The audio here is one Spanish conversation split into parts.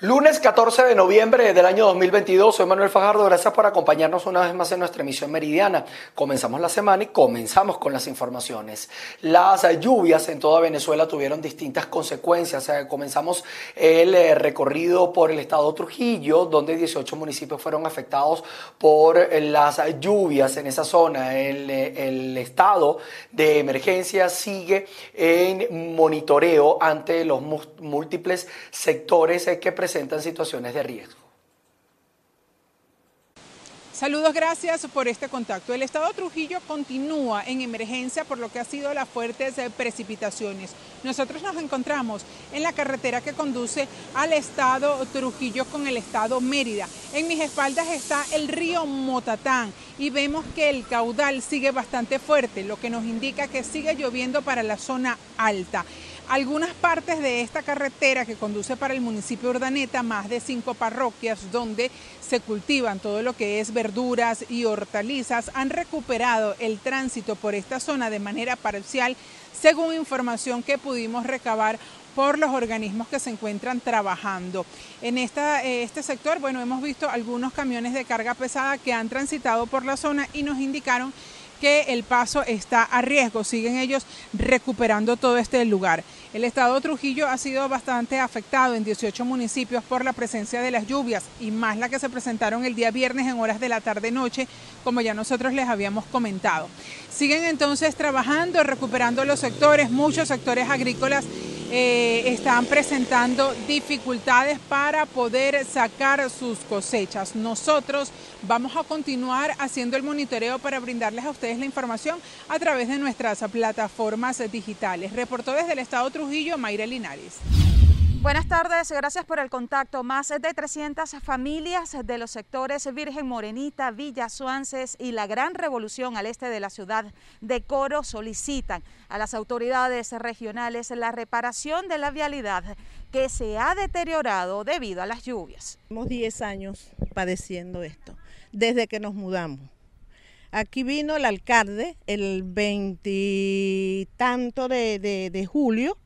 Lunes 14 de noviembre del año 2022, soy Manuel Fajardo, gracias por acompañarnos una vez más en nuestra emisión meridiana. Comenzamos la semana y comenzamos con las informaciones. Las lluvias en toda Venezuela tuvieron distintas consecuencias. Comenzamos el eh, recorrido por el estado Trujillo, donde 18 municipios fueron afectados por las lluvias en esa zona. El, eh, el estado de emergencia sigue en monitoreo ante los múltiples sectores eh, que presentan presentan situaciones de riesgo. Saludos, gracias por este contacto. El estado Trujillo continúa en emergencia por lo que ha sido las fuertes eh, precipitaciones. Nosotros nos encontramos en la carretera que conduce al estado Trujillo con el estado Mérida. En mis espaldas está el río Motatán y vemos que el caudal sigue bastante fuerte, lo que nos indica que sigue lloviendo para la zona alta. Algunas partes de esta carretera que conduce para el municipio Urdaneta, más de cinco parroquias donde se cultivan todo lo que es verduras y hortalizas, han recuperado el tránsito por esta zona de manera parcial, según información que pudimos recabar por los organismos que se encuentran trabajando. En eh, este sector, bueno, hemos visto algunos camiones de carga pesada que han transitado por la zona y nos indicaron que el paso está a riesgo. Siguen ellos recuperando todo este lugar. El estado Trujillo ha sido bastante afectado en 18 municipios por la presencia de las lluvias y más la que se presentaron el día viernes en horas de la tarde-noche, como ya nosotros les habíamos comentado. Siguen entonces trabajando, recuperando los sectores, muchos sectores agrícolas eh, están presentando dificultades para poder sacar sus cosechas. Nosotros vamos a continuar haciendo el monitoreo para brindarles a ustedes la información a través de nuestras plataformas digitales. Reportó desde el Estado Trujillo, Mayra Linares. Buenas tardes, gracias por el contacto. Más de 300 familias de los sectores Virgen Morenita, Villa Suances y la Gran Revolución al este de la ciudad de Coro solicitan a las autoridades regionales la reparación de la vialidad que se ha deteriorado debido a las lluvias. Hemos 10 años padeciendo esto, desde que nos mudamos. Aquí vino el alcalde el veintitanto de, de julio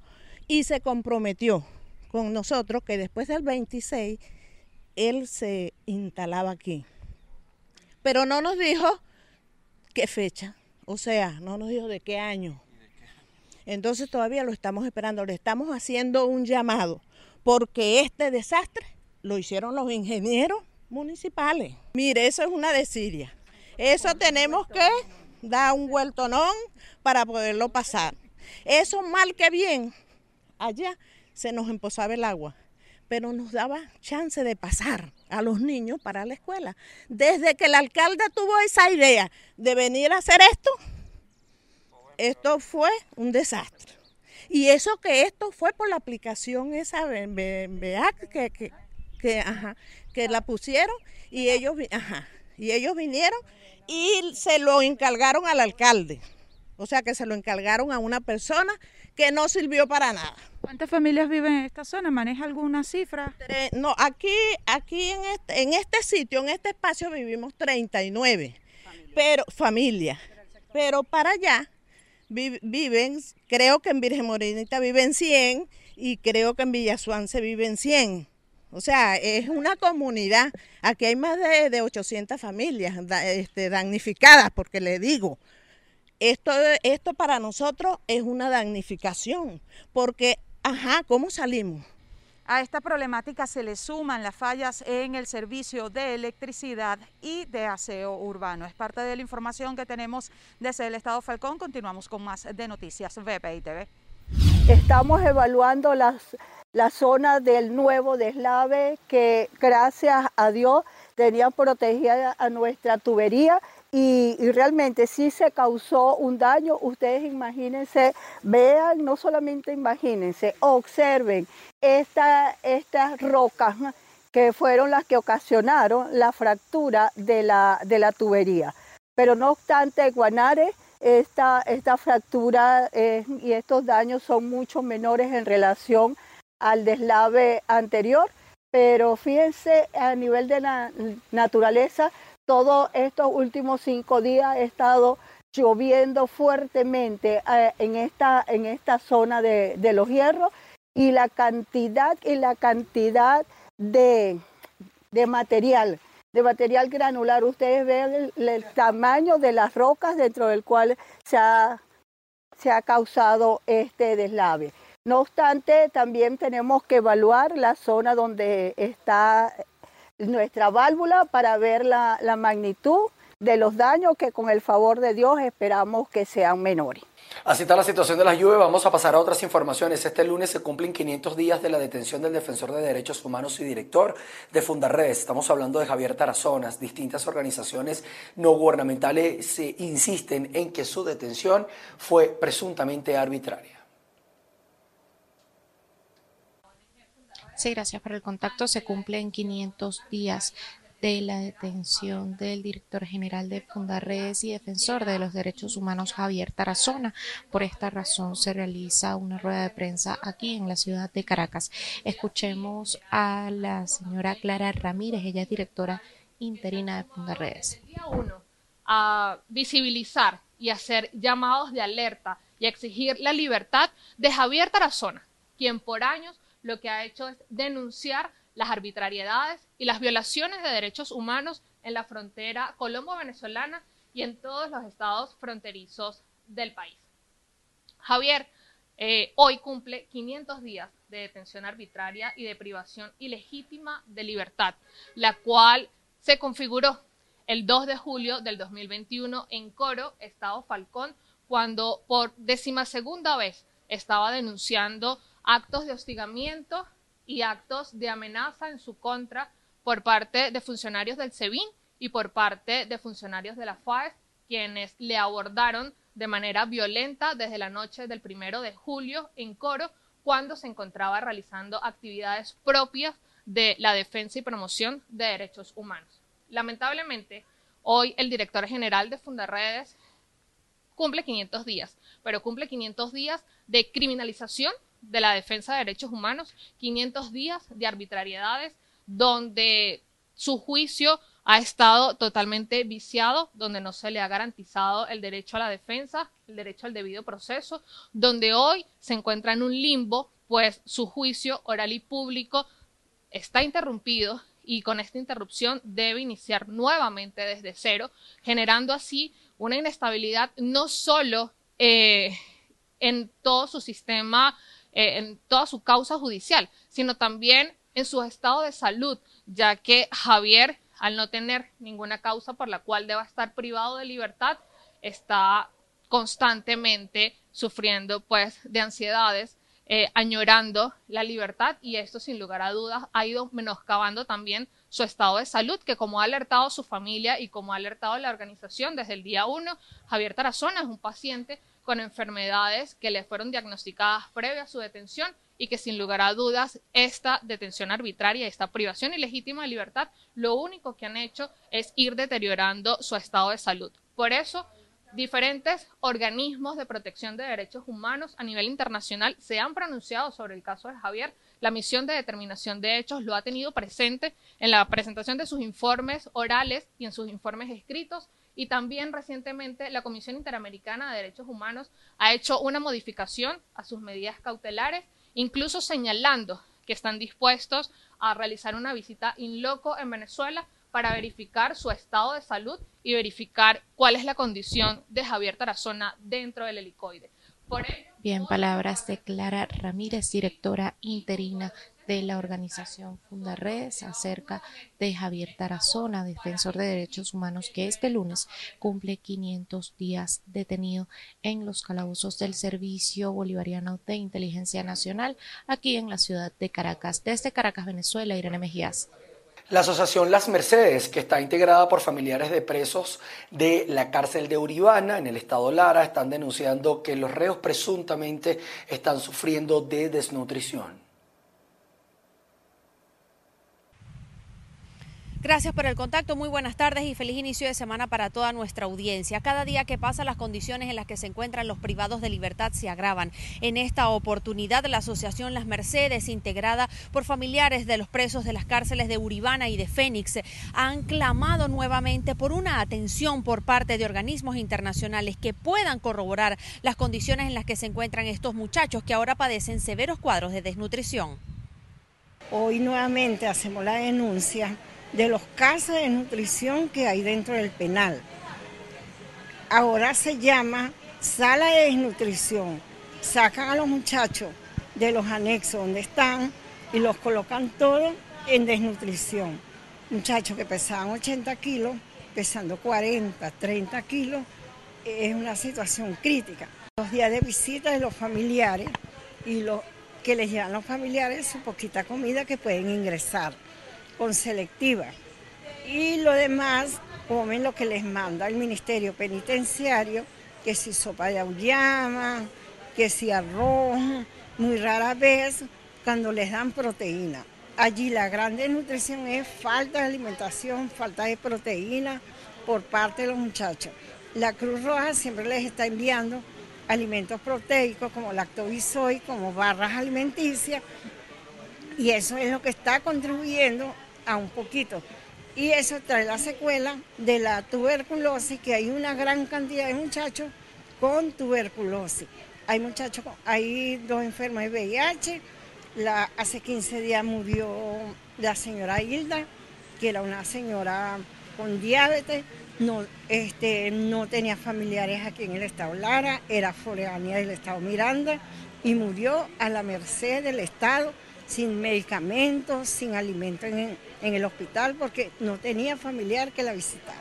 y se comprometió con nosotros que después del 26 él se instalaba aquí. Pero no nos dijo qué fecha, o sea, no nos dijo de qué año. Entonces todavía lo estamos esperando, le estamos haciendo un llamado, porque este desastre lo hicieron los ingenieros municipales. Mire, eso es una desidia. Eso tenemos que dar un vueltonón para poderlo pasar. Eso mal que bien, allá se nos emposaba el agua, pero nos daba chance de pasar a los niños para la escuela. Desde que el alcalde tuvo esa idea de venir a hacer esto, esto fue un desastre. Y eso que esto fue por la aplicación esa BEAC que, que, que, que la pusieron y ellos, y ellos vinieron y se lo encargaron al alcalde. O sea que se lo encargaron a una persona que no sirvió para nada. ¿Cuántas familias viven en esta zona? ¿Maneja alguna cifra? No, aquí, aquí en este, en este sitio, en este espacio vivimos 39, pero familias. Pero para allá viven, creo que en Virgen Morenita viven 100 y creo que en Villasuán se viven 100. O sea, es una comunidad. Aquí hay más de, de 800 familias este, damnificadas, porque le digo, esto, esto para nosotros es una damnificación, porque, ajá, ¿cómo salimos? A esta problemática se le suman las fallas en el servicio de electricidad y de aseo urbano. Es parte de la información que tenemos desde el Estado Falcón. Continuamos con más de noticias VPI TV. Estamos evaluando las, la zona del nuevo deslave que gracias a Dios tenía protegida a nuestra tubería y, realmente sí se causó un daño. Ustedes imagínense, vean, no solamente imagínense, observen estas rocas que fueron las que ocasionaron la fractura de la, de la tubería. Pero no obstante, Guanare, esta, esta fractura y estos daños son mucho menores en relación al deslave anterior, pero fíjense a nivel de la naturaleza, todos estos últimos cinco días ha estado lloviendo fuertemente eh, en, esta, en esta zona de, los hierros y la cantidad y la cantidad de, material, de material granular. Ustedes ven el, tamaño de las rocas dentro del cual se ha, se ha causado este deslave. No obstante, también tenemos que evaluar la zona donde está nuestra válvula para ver la, magnitud de los daños que con el favor de Dios esperamos que sean menores. Así está la situación de las lluvias. Vamos a pasar a otras informaciones. Este lunes se cumplen 500 días de la detención del defensor de derechos humanos y director de Fundarredes. Estamos hablando de Javier Tarazonas. Distintas organizaciones no gubernamentales se insisten en que su detención fue presuntamente arbitraria. Sí, gracias por el contacto. Se cumplen 500 días de la detención del director general de Fundarredes y defensor de los derechos humanos Javier Tarazona. Por esta razón se realiza una rueda de prensa aquí en la ciudad de Caracas. Escuchemos a la señora Clara Ramírez, ella es directora interina de Fundarredes. Uno, a visibilizar y hacer llamados de alerta y exigir la libertad de Javier Tarazona, quien por años lo que ha hecho es denunciar las arbitrariedades y las violaciones de derechos humanos en la frontera colombo-venezolana y en todos los estados fronterizos del país. Javier eh, hoy cumple 500 días de detención arbitraria y de privación ilegítima de libertad, la cual se configuró el 2 de julio del 2021 en Coro, Estado Falcón, cuando por decimasegunda vez estaba denunciando actos de hostigamiento y actos de amenaza en su contra por parte de funcionarios del SEBIN y por parte de funcionarios de la FAES, quienes le abordaron de manera violenta desde la noche del primero de julio en Coro, cuando se encontraba realizando actividades propias de la defensa y promoción de derechos humanos. Lamentablemente, hoy el director general de Fundarredes cumple 500 días, pero cumple 500 días de criminalización de la defensa de derechos humanos, 500 días de arbitrariedades, donde su juicio ha estado totalmente viciado, donde no se le ha garantizado el derecho a la defensa, el derecho al debido proceso, donde hoy se encuentra en un limbo, pues su juicio oral y público está interrumpido y con esta interrupción debe iniciar nuevamente desde cero, generando así una inestabilidad no solo eh, en todo su sistema eh, en toda su causa judicial, sino también en su estado de salud, ya que Javier, al no tener ninguna causa por la cual deba estar privado de libertad, está constantemente sufriendo pues de ansiedades, eh, añorando la libertad y esto sin lugar a dudas ha ido menoscabando también su estado de salud, que como ha alertado su familia y como ha alertado la organización desde el día uno, Javier Tarazona es un paciente con enfermedades que le fueron diagnosticadas previa a su detención y que sin lugar a dudas esta detención arbitraria, esta privación ilegítima de libertad, lo único que han hecho es ir deteriorando su estado de salud. Por eso, diferentes organismos de protección de derechos humanos a nivel internacional se han pronunciado sobre el caso de Javier. La misión de determinación de hechos lo ha tenido presente en la presentación de sus informes orales y en sus informes escritos y también recientemente la Comisión Interamericana de Derechos Humanos ha hecho una modificación a sus medidas cautelares, incluso señalando que están dispuestos a realizar una visita in loco en Venezuela para verificar su estado de salud y verificar cuál es la condición de Javier Tarazona dentro del helicoide. Bien, palabras de Clara Ramírez, directora interina de la organización Fundarredes acerca de Javier Tarazona, defensor de derechos humanos, que este lunes cumple 500 días detenido en los calabozos del Servicio Bolivariano de Inteligencia Nacional aquí en la ciudad de Caracas. Desde Caracas, Venezuela, Irene Mejías. La asociación Las Mercedes, que está integrada por familiares de presos de la cárcel de Uribana en el estado Lara, están denunciando que los reos presuntamente están sufriendo de desnutrición. Gracias por el contacto, muy buenas tardes y feliz inicio de semana para toda nuestra audiencia. Cada día que pasa las condiciones en las que se encuentran los privados de libertad se agravan. En esta oportunidad la Asociación Las Mercedes, integrada por familiares de los presos de las cárceles de Uribana y de Fénix, han clamado nuevamente por una atención por parte de organismos internacionales que puedan corroborar las condiciones en las que se encuentran estos muchachos que ahora padecen severos cuadros de desnutrición. hoy nuevamente hacemos la denuncia de los casos de nutrición que hay dentro del penal. Ahora se llama sala de desnutrición. Sacan a los muchachos de los anexos donde están y los colocan todos en desnutrición. Muchachos que pesaban 80 kilos, pesando 40, 30 kilos, es una situación crítica. Los días de visita de los familiares y los que les llevan los familiares su poquita comida que pueden ingresar con selectiva. Y lo demás comen lo que les manda el Ministerio Penitenciario, que si sopa de auyama, que si arroz, muy rara vez cuando les dan proteína. Allí la gran desnutrición es falta de alimentación, falta de proteína por parte de los muchachos. La Cruz Roja siempre les está enviando alimentos proteicos como lactobisoid, como barras alimenticias, y eso es lo que está contribuyendo a un poquito. Y eso trae la secuela de la tuberculosis, que hay una gran cantidad de muchachos con tuberculosis. Hay muchachos, hay dos enfermos de VIH, la, hace 15 días murió la señora Hilda, que era una señora con diabetes, no, este, no tenía familiares aquí en el estado Lara, era foránea del estado Miranda y murió a la merced del estado sin medicamentos, sin alimentos en, en el hospital porque no tenía familiar que la visitara.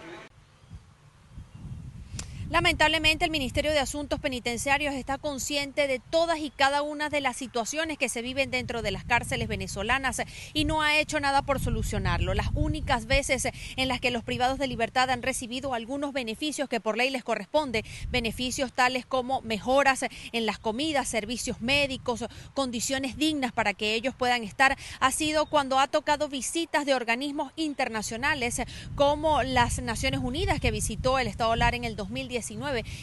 Lamentablemente el Ministerio de Asuntos Penitenciarios está consciente de todas y cada una de las situaciones que se viven dentro de las cárceles venezolanas y no ha hecho nada por solucionarlo. Las únicas veces en las que los privados de libertad han recibido algunos beneficios que por ley les corresponde, beneficios tales como mejoras en las comidas, servicios médicos, condiciones dignas para que ellos puedan estar, ha sido cuando ha tocado visitas de organismos internacionales como las Naciones Unidas que visitó el Estado Lara en el 2010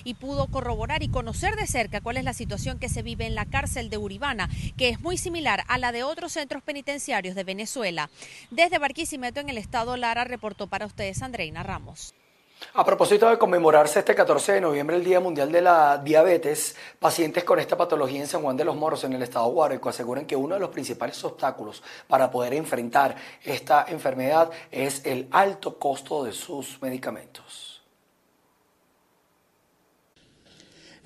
y pudo corroborar y conocer de cerca cuál es la situación que se vive en la cárcel de Uribana, que es muy similar a la de otros centros penitenciarios de Venezuela. Desde Barquisimeto, en el estado Lara, reportó para ustedes Andreina Ramos. A propósito de conmemorarse este 14 de noviembre el Día Mundial de la Diabetes, pacientes con esta patología en San Juan de los Morros, en el estado Guárico, aseguran que uno de los principales obstáculos para poder enfrentar esta enfermedad es el alto costo de sus medicamentos.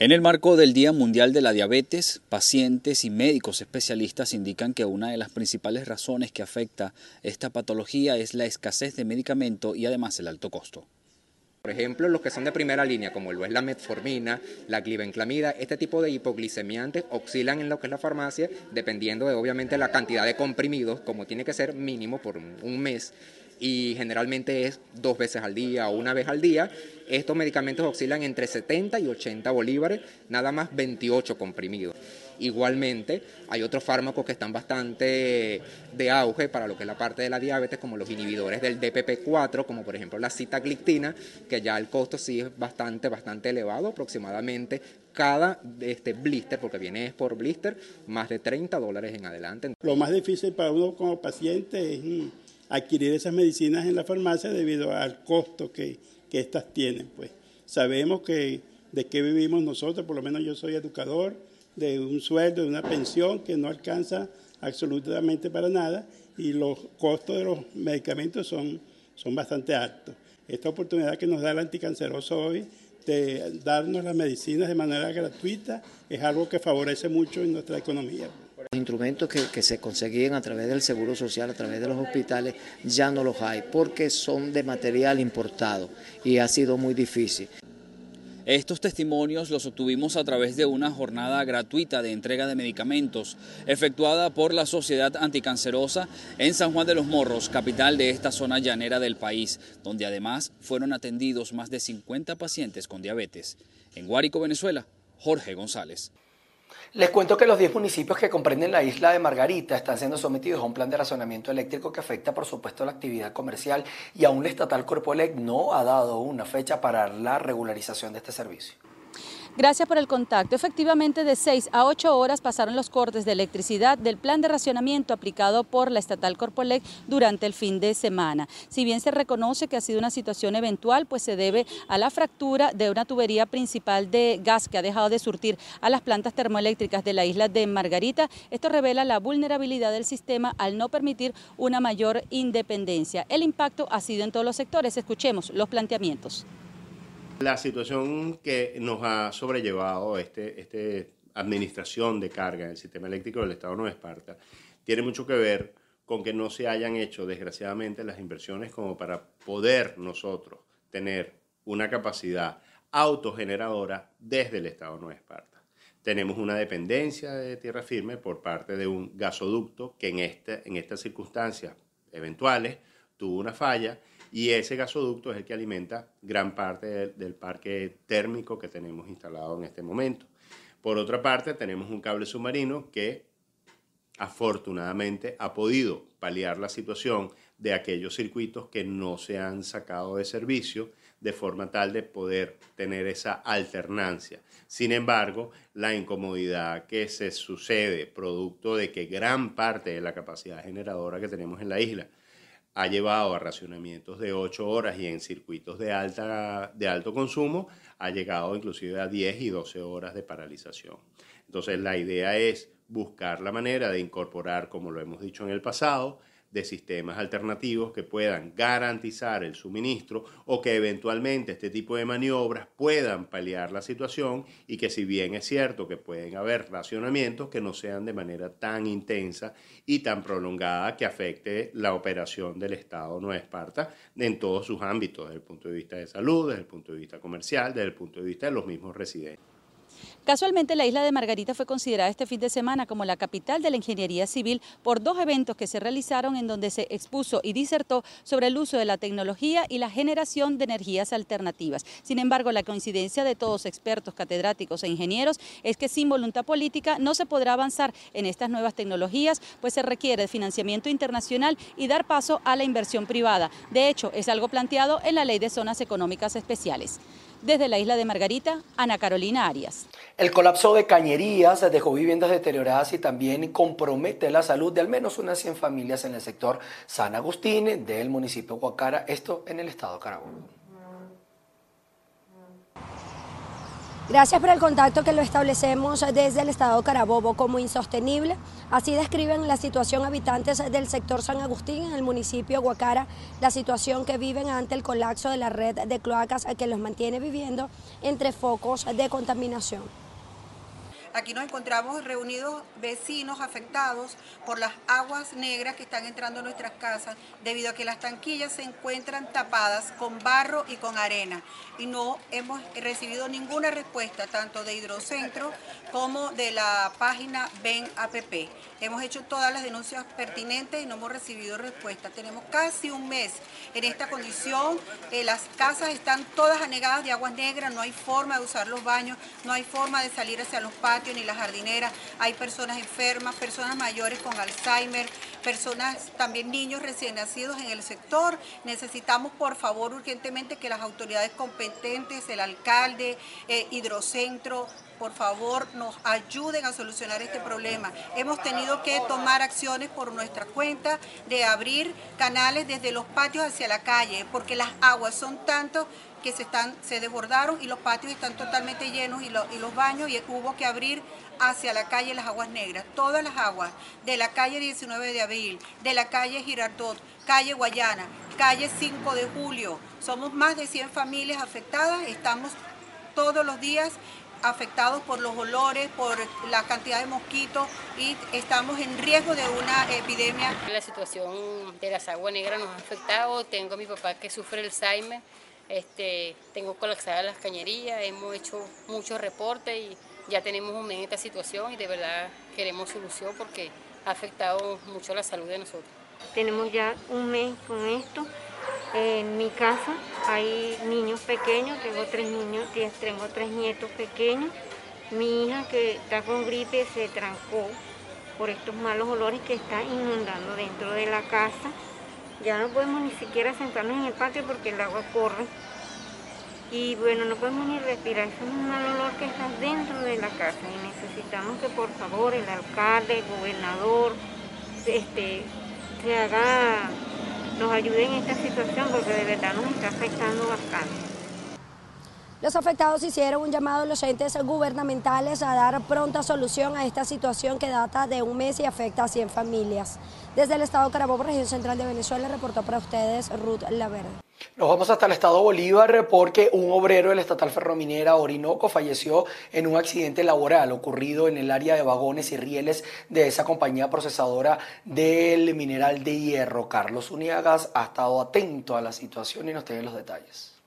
En el marco del Día Mundial de la Diabetes, pacientes y médicos especialistas indican que una de las principales razones que afecta esta patología es la escasez de medicamento y además el alto costo. Por ejemplo, los que son de primera línea, como lo es la metformina, la glibenclamida, este tipo de hipoglicemiantes oscilan en lo que es la farmacia, dependiendo de obviamente la cantidad de comprimidos, como tiene que ser mínimo por un mes y generalmente es dos veces al día o una vez al día. Estos medicamentos oscilan entre 70 y 80 bolívares, nada más 28 comprimidos. Igualmente, hay otros fármacos que están bastante de auge para lo que es la parte de la diabetes, como los inhibidores del DPP4, como por ejemplo la citaglictina, que ya el costo sí es bastante, bastante elevado, aproximadamente cada este blister, porque viene por blister, más de 30 dólares en adelante. Lo más difícil para uno como paciente es adquirir esas medicinas en la farmacia debido al costo que, que éstas tienen. Pues sabemos que de qué vivimos nosotros, por lo menos yo soy educador, de un sueldo, de una pensión que no alcanza absolutamente para nada y los costos de los medicamentos son, son bastante altos. Esta oportunidad que nos da el anticanceroso hoy de darnos las medicinas de manera gratuita es algo que favorece mucho en nuestra economía. Los instrumentos que, se conseguían a través del Seguro Social, a través de los hospitales, ya no los hay porque son de material importado y ha sido muy difícil. Estos testimonios los obtuvimos a través de una jornada gratuita de entrega de medicamentos efectuada por la Sociedad Anticancerosa en San Juan de los Morros, capital de esta zona llanera del país, donde además fueron atendidos más de 50 pacientes con diabetes. En Guárico, Venezuela, Jorge González. Les cuento que los 10 municipios que comprenden la isla de Margarita están siendo sometidos a un plan de razonamiento eléctrico que afecta, por supuesto, la actividad comercial y aún la estatal Corpoelec no ha dado una fecha para la regularización de este servicio. Gracias por el contacto. Efectivamente, de 6 a 8 horas pasaron los cortes de electricidad del plan de racionamiento aplicado por la estatal Corpolec durante el fin de semana. Si bien se reconoce que ha sido una situación eventual, pues se debe a la fractura de una tubería principal de gas que ha dejado de surtir a las plantas termoeléctricas de la isla de Margarita. Esto revela la vulnerabilidad del sistema al no permitir una mayor independencia. El impacto ha sido en todos los sectores. Escuchemos los planteamientos. La situación que nos ha sobrellevado este, este administración de carga en el sistema eléctrico del Estado de Nueva Esparta tiene mucho que ver con que no se hayan hecho, desgraciadamente, las inversiones como para poder nosotros tener una capacidad autogeneradora desde el Estado de Nueva Esparta. Tenemos una dependencia de tierra firme por parte de un gasoducto que en, este, en estas circunstancias eventuales tuvo una falla y ese gasoducto es el que alimenta gran parte del, parque térmico que tenemos instalado en este momento. Por otra parte, tenemos un cable submarino que afortunadamente ha podido paliar la situación de aquellos circuitos que no se han sacado de servicio de forma tal de poder tener esa alternancia. Sin embargo, la incomodidad que se sucede producto de que gran parte de la capacidad generadora que tenemos en la isla ha llevado a racionamientos de 8 horas y en circuitos de, alta, de alto consumo ha llegado inclusive a 10 y 12 horas de paralización. Entonces la idea es buscar la manera de incorporar, como lo hemos dicho en el pasado, de sistemas alternativos que puedan garantizar el suministro o que eventualmente este tipo de maniobras puedan paliar la situación y que si bien es cierto que pueden haber racionamientos que no sean de manera tan intensa y tan prolongada que afecte la operación del Estado Nueva Esparta en todos sus ámbitos, desde el punto de vista de salud, desde el punto de vista comercial, desde el punto de vista de los mismos residentes. Casualmente, la isla de Margarita fue considerada este fin de semana como la capital de la ingeniería civil por dos eventos que se realizaron en donde se expuso y disertó sobre el uso de la tecnología y la generación de energías alternativas. Sin embargo, la coincidencia de todos expertos, catedráticos e ingenieros es que sin voluntad política no se podrá avanzar en estas nuevas tecnologías, pues se requiere financiamiento internacional y dar paso a la inversión privada. De hecho, es algo planteado en la Ley de Zonas Económicas Especiales. Desde la isla de Margarita, Ana Carolina Arias. El colapso de cañerías dejó viviendas deterioradas y también compromete la salud de al menos unas 100 familias en el sector San Agustín del municipio de Huacara, esto en el estado de Carabobo. Gracias por el contacto que lo establecemos desde el estado Carabobo como insostenible. Así describen la situación habitantes del sector San Agustín en el municipio de Guacara, la situación que viven ante el colapso de la red de cloacas que los mantiene viviendo entre focos de contaminación. Aquí nos encontramos reunidos vecinos afectados por las aguas negras que están entrando a nuestras casas debido a que las tanquillas se encuentran tapadas con barro y con arena y no hemos recibido ninguna respuesta tanto de Hidrocentro como de la página Ben APP. Hemos hecho todas las denuncias pertinentes y no hemos recibido respuesta. Tenemos casi un mes en esta condición. Eh, las casas están todas anegadas de aguas negras, no hay forma de usar los baños, no hay forma de salir hacia los patios ni las jardineras, hay personas enfermas, personas mayores con Alzheimer, personas, también niños recién nacidos en el sector. Necesitamos, por favor, urgentemente que las autoridades competentes, el alcalde, eh, Hidrocentro, por favor nos ayuden a solucionar este problema. Hemos tenido que tomar acciones por nuestra cuenta de abrir canales desde los patios hacia la calle, porque las aguas son tanto que se, están, se desbordaron y los patios están totalmente llenos y, y los baños y hubo que abrir hacia la calle Las Aguas Negras, todas las aguas de la calle 19 de abril, de la calle Girardot, calle Guayana, calle 5 de julio. Somos más de 100 familias afectadas, estamos todos los días afectados por los olores, por la cantidad de mosquitos y estamos en riesgo de una epidemia. La situación de las aguas negras nos ha afectado, tengo a mi papá que sufre Alzheimer, este, tengo colapsadas las cañerías, hemos hecho muchos reportes y ya tenemos un mes en esta situación y de verdad queremos solución porque ha afectado mucho la salud de nosotros. Tenemos ya un mes con esto. En mi casa hay niños pequeños, tengo tres niños, tengo tres nietos pequeños. Mi hija que está con gripe se trancó por estos malos olores que están inundando dentro de la casa. Ya no podemos ni siquiera sentarnos en el patio porque el agua corre. Y bueno, no podemos ni respirar, es un mal olor que está dentro de la casa y necesitamos que por favor el alcalde, el gobernador, este, se haga, nos ayude en esta situación porque de verdad nos está afectando bastante. Los afectados hicieron un llamado a los entes gubernamentales a dar pronta solución a esta situación que data de un mes y afecta a 100 familias. Desde el estado Carabobo, región central de Venezuela, reportó para ustedes Ruth Laverde. Nos vamos hasta el estado Bolívar porque un obrero de la estatal ferrominera Orinoco falleció en un accidente laboral ocurrido en el área de vagones y rieles de esa compañía procesadora del mineral de hierro. Carlos Uniagas ha estado atento a la situación y nos tiene los detalles.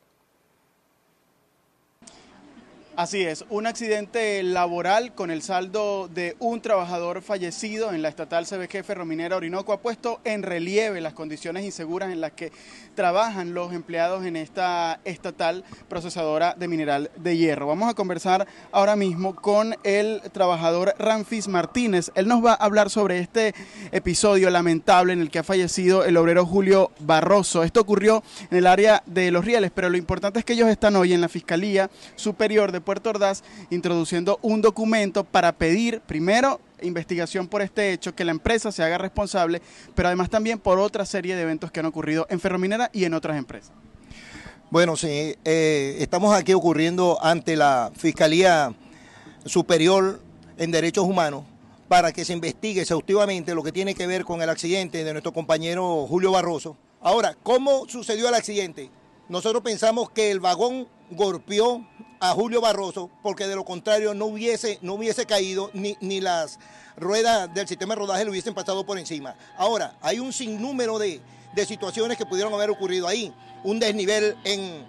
Así es, un accidente laboral con el saldo de un trabajador fallecido en la estatal CBG Ferrominera Orinoco ha puesto en relieve las condiciones inseguras en las que trabajan los empleados en esta estatal procesadora de mineral de hierro. Vamos a conversar ahora mismo con el trabajador Ramfis Martínez. Él nos va a hablar sobre este episodio lamentable en el que ha fallecido el obrero Julio Barroso. Esto ocurrió en el área de Los Rieles, pero lo importante es que ellos están hoy en la Fiscalía Superior de Puerto Ordaz introduciendo un documento para pedir primero investigación por este hecho, que la empresa se haga responsable, pero además también por otra serie de eventos que han ocurrido en Ferrominera y en otras empresas. Bueno, sí, eh, estamos aquí ocurriendo ante la Fiscalía Superior en Derechos Humanos para que se investigue exhaustivamente lo que tiene que ver con el accidente de nuestro compañero Julio Barroso. Ahora, ¿cómo sucedió el accidente? Nosotros pensamos que el vagón golpeó a Julio Barroso, porque de lo contrario no hubiese, no hubiese caído ni, ni las ruedas del sistema de rodaje le hubiesen pasado por encima. Ahora, hay un sinnúmero de, de situaciones que pudieron haber ocurrido ahí. Un desnivel en,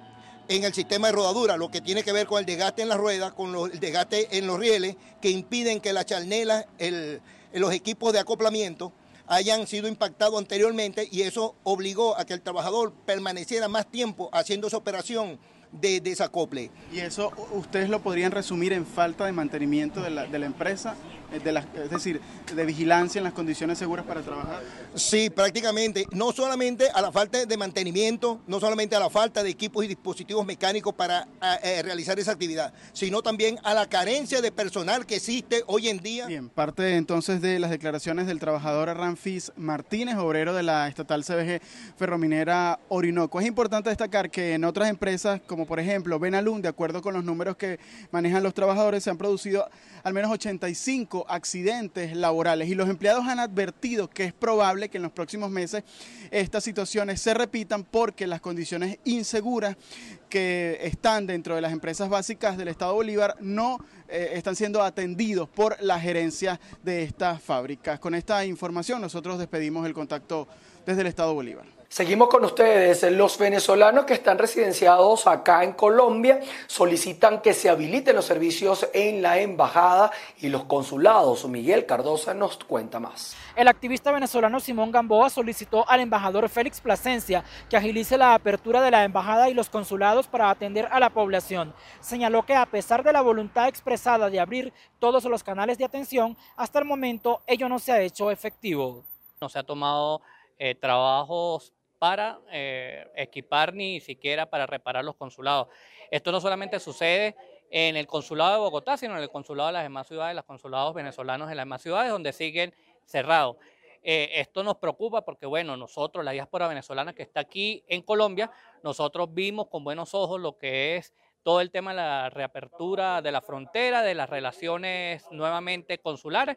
en el sistema de rodadura, lo que tiene que ver con el desgaste en las ruedas, con el desgaste en los rieles, que impiden que la charnela, el, los equipos de acoplamiento, hayan sido impactados anteriormente y eso obligó a que el trabajador permaneciera más tiempo haciendo esa operación de desacople. ¿Y eso ustedes lo podrían resumir en falta de mantenimiento de la, de la empresa? Eh, de la, es decir, de vigilancia en las condiciones seguras para trabajar? Sí, prácticamente. No solamente a la falta de mantenimiento, no solamente a la falta de equipos y dispositivos mecánicos para eh, realizar esa actividad, sino también a la carencia de personal que existe hoy en día. Bien, parte entonces de las declaraciones del trabajador Ramfis Martínez, obrero de la estatal CBG Ferrominera Orinoco. Es importante destacar que en otras empresas, como por ejemplo Benalum, de acuerdo con los números que manejan los trabajadores, se han producido al menos 85 accidentes laborales y los empleados han advertido que es probable que en los próximos meses estas situaciones se repitan porque las condiciones inseguras que están dentro de las empresas básicas del Estado Bolívar no eh, están siendo atendidos por la gerencia de estas fábricas. Con esta información nosotros despedimos el contacto desde el Estado Bolívar. Seguimos con ustedes. Los venezolanos que están residenciados acá en Colombia solicitan que se habiliten los servicios en la embajada y los consulados. Miguel Cardosa nos cuenta más. El activista venezolano Simón Gamboa solicitó al embajador Félix Plasencia que agilice la apertura de la embajada y los consulados para atender a la población. Señaló que a pesar de la voluntad expresada de abrir todos los canales de atención, hasta el momento ello no se ha hecho efectivo. No se ha tomado eh, trabajos para eh, equipar ni siquiera para reparar los consulados. Esto no solamente sucede en el consulado de Bogotá, sino en el consulado de las demás ciudades, los consulados venezolanos en las demás ciudades, donde siguen cerrados. Eh, esto nos preocupa porque, bueno, nosotros, la diáspora venezolana que está aquí en Colombia, nosotros vimos con buenos ojos lo que es todo el tema de la reapertura de la frontera, de las relaciones nuevamente consulares,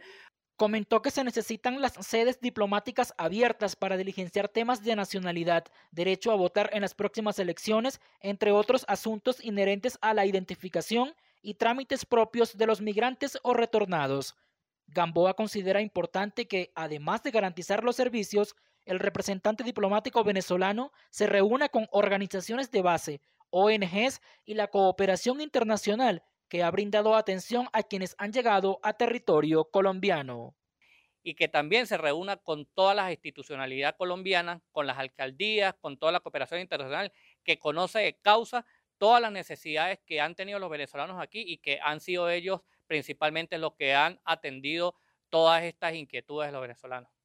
Comentó que se necesitan las sedes diplomáticas abiertas para diligenciar temas de nacionalidad, derecho a votar en las próximas elecciones, entre otros asuntos inherentes a la identificación y trámites propios de los migrantes o retornados. Gamboa considera importante que, además de garantizar los servicios, el representante diplomático venezolano se reúna con organizaciones de base, ONGs y la cooperación internacional que ha brindado atención a quienes han llegado a territorio colombiano. Y que también se reúna con todas las institucionalidades colombianas, con las alcaldías, con toda la cooperación internacional, que conoce de causa todas las necesidades que han tenido los venezolanos aquí y que han sido ellos principalmente los que han atendido todas estas inquietudes de los venezolanos.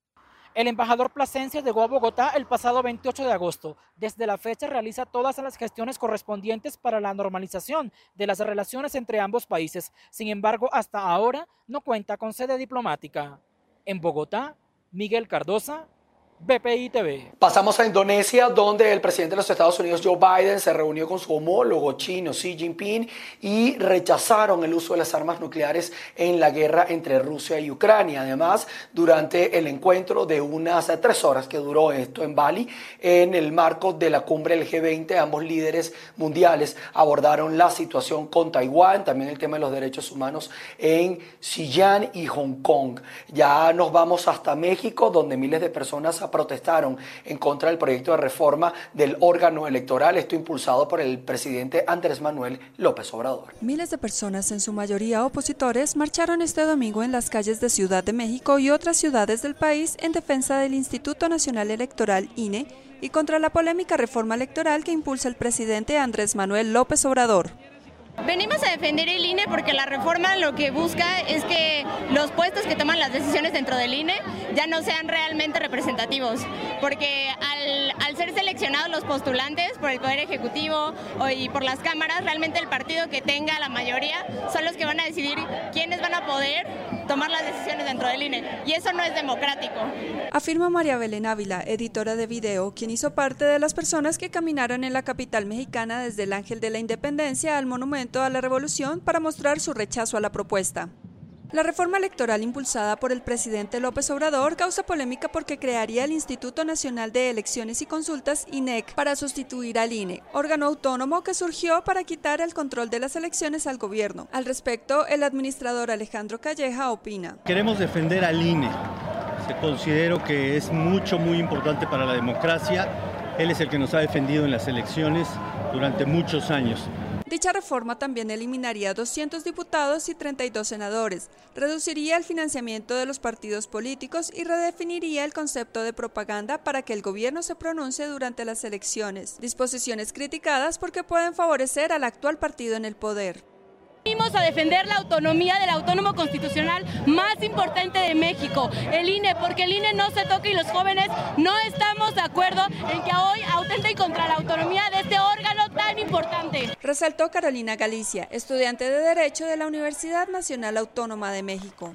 El embajador placense llegó a Bogotá el pasado 28 de agosto. Desde la fecha realiza todas las gestiones correspondientes para la normalización de las relaciones entre ambos países. Sin embargo, hasta ahora no cuenta con sede diplomática. En Bogotá, Miguel Cardosa, BPI TV. Pasamos a Indonesia, donde el presidente de los Estados Unidos, Joe Biden, se reunió con su homólogo chino, Xi Jinping, y rechazaron el uso de las armas nucleares en la guerra entre Rusia y Ucrania. Además, durante el encuentro de unas tres horas que duró esto en Bali, en el marco de la cumbre del G20, ambos líderes mundiales abordaron la situación con Taiwán, también el tema de los derechos humanos en Xinjiang y Hong Kong. Ya nos vamos hasta México, donde miles de personas protestaron en contra del proyecto de reforma del órgano electoral, esto impulsado por el presidente Andrés Manuel López Obrador. Miles de personas, en su mayoría opositores, marcharon este domingo en las calles de Ciudad de México y otras ciudades del país en defensa del Instituto Nacional Electoral INE y contra la polémica reforma electoral que impulsa el presidente Andrés Manuel López Obrador. Venimos a defender el INE porque la reforma lo que busca es que los puestos que toman las decisiones dentro del INE ya no sean realmente representativos, porque al, al ser seleccionados los postulantes por el Poder Ejecutivo y por las cámaras, realmente el partido que tenga la mayoría son los que van a decidir quiénes van a poder tomar las decisiones dentro del INE, y eso no es democrático. Afirma María Belén Ávila, editora de video, quien hizo parte de las personas que caminaron en la capital mexicana desde el Ángel de la Independencia al Monumento a la Revolución para mostrar su rechazo a la propuesta. La reforma electoral impulsada por el presidente López Obrador causa polémica porque crearía el Instituto Nacional de Elecciones y Consultas, INEC, para sustituir al INE, órgano autónomo que surgió para quitar el control de las elecciones al gobierno. Al respecto, el administrador Alejandro Calleja opina. Queremos defender al INE. Se considero que es mucho, muy importante para la democracia. Él es el que nos ha defendido en las elecciones durante muchos años. Dicha reforma también eliminaría 200 diputados y 32 senadores, reduciría el financiamiento de los partidos políticos y redefiniría el concepto de propaganda para que el gobierno se pronuncie durante las elecciones, disposiciones criticadas porque pueden favorecer al actual partido en el poder. Venimos a defender la autonomía del autónomo constitucional más importante de México, el INE, porque el INE no se toca y los jóvenes no estamos de acuerdo en que hoy atenten contra la autonomía de este órgano tan importante. Resaltó Carolina Galicia, estudiante de Derecho de la Universidad Nacional Autónoma de México.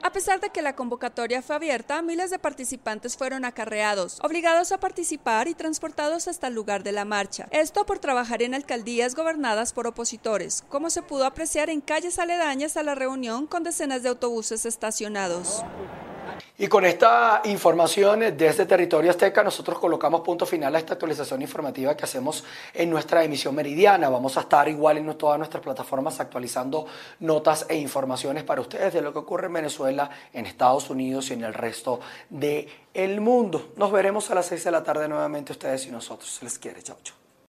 A pesar de que la convocatoria fue abierta, miles de participantes fueron acarreados, obligados a participar y transportados hasta el lugar de la marcha. Esto por trabajar en alcaldías gobernadas por opositores, como se pudo apreciar en calles aledañas a la reunión con decenas de autobuses estacionados. Y con esta información desde territorio azteca, nosotros colocamos punto final a esta actualización informativa que hacemos en nuestra emisión meridiana. Vamos a estar igual en todas nuestras plataformas actualizando notas e informaciones para ustedes de lo que ocurre en Venezuela, en Estados Unidos y en el resto del mundo. Nos veremos a las 6 de la tarde nuevamente ustedes y nosotros. Se les quiere. Chao, chao.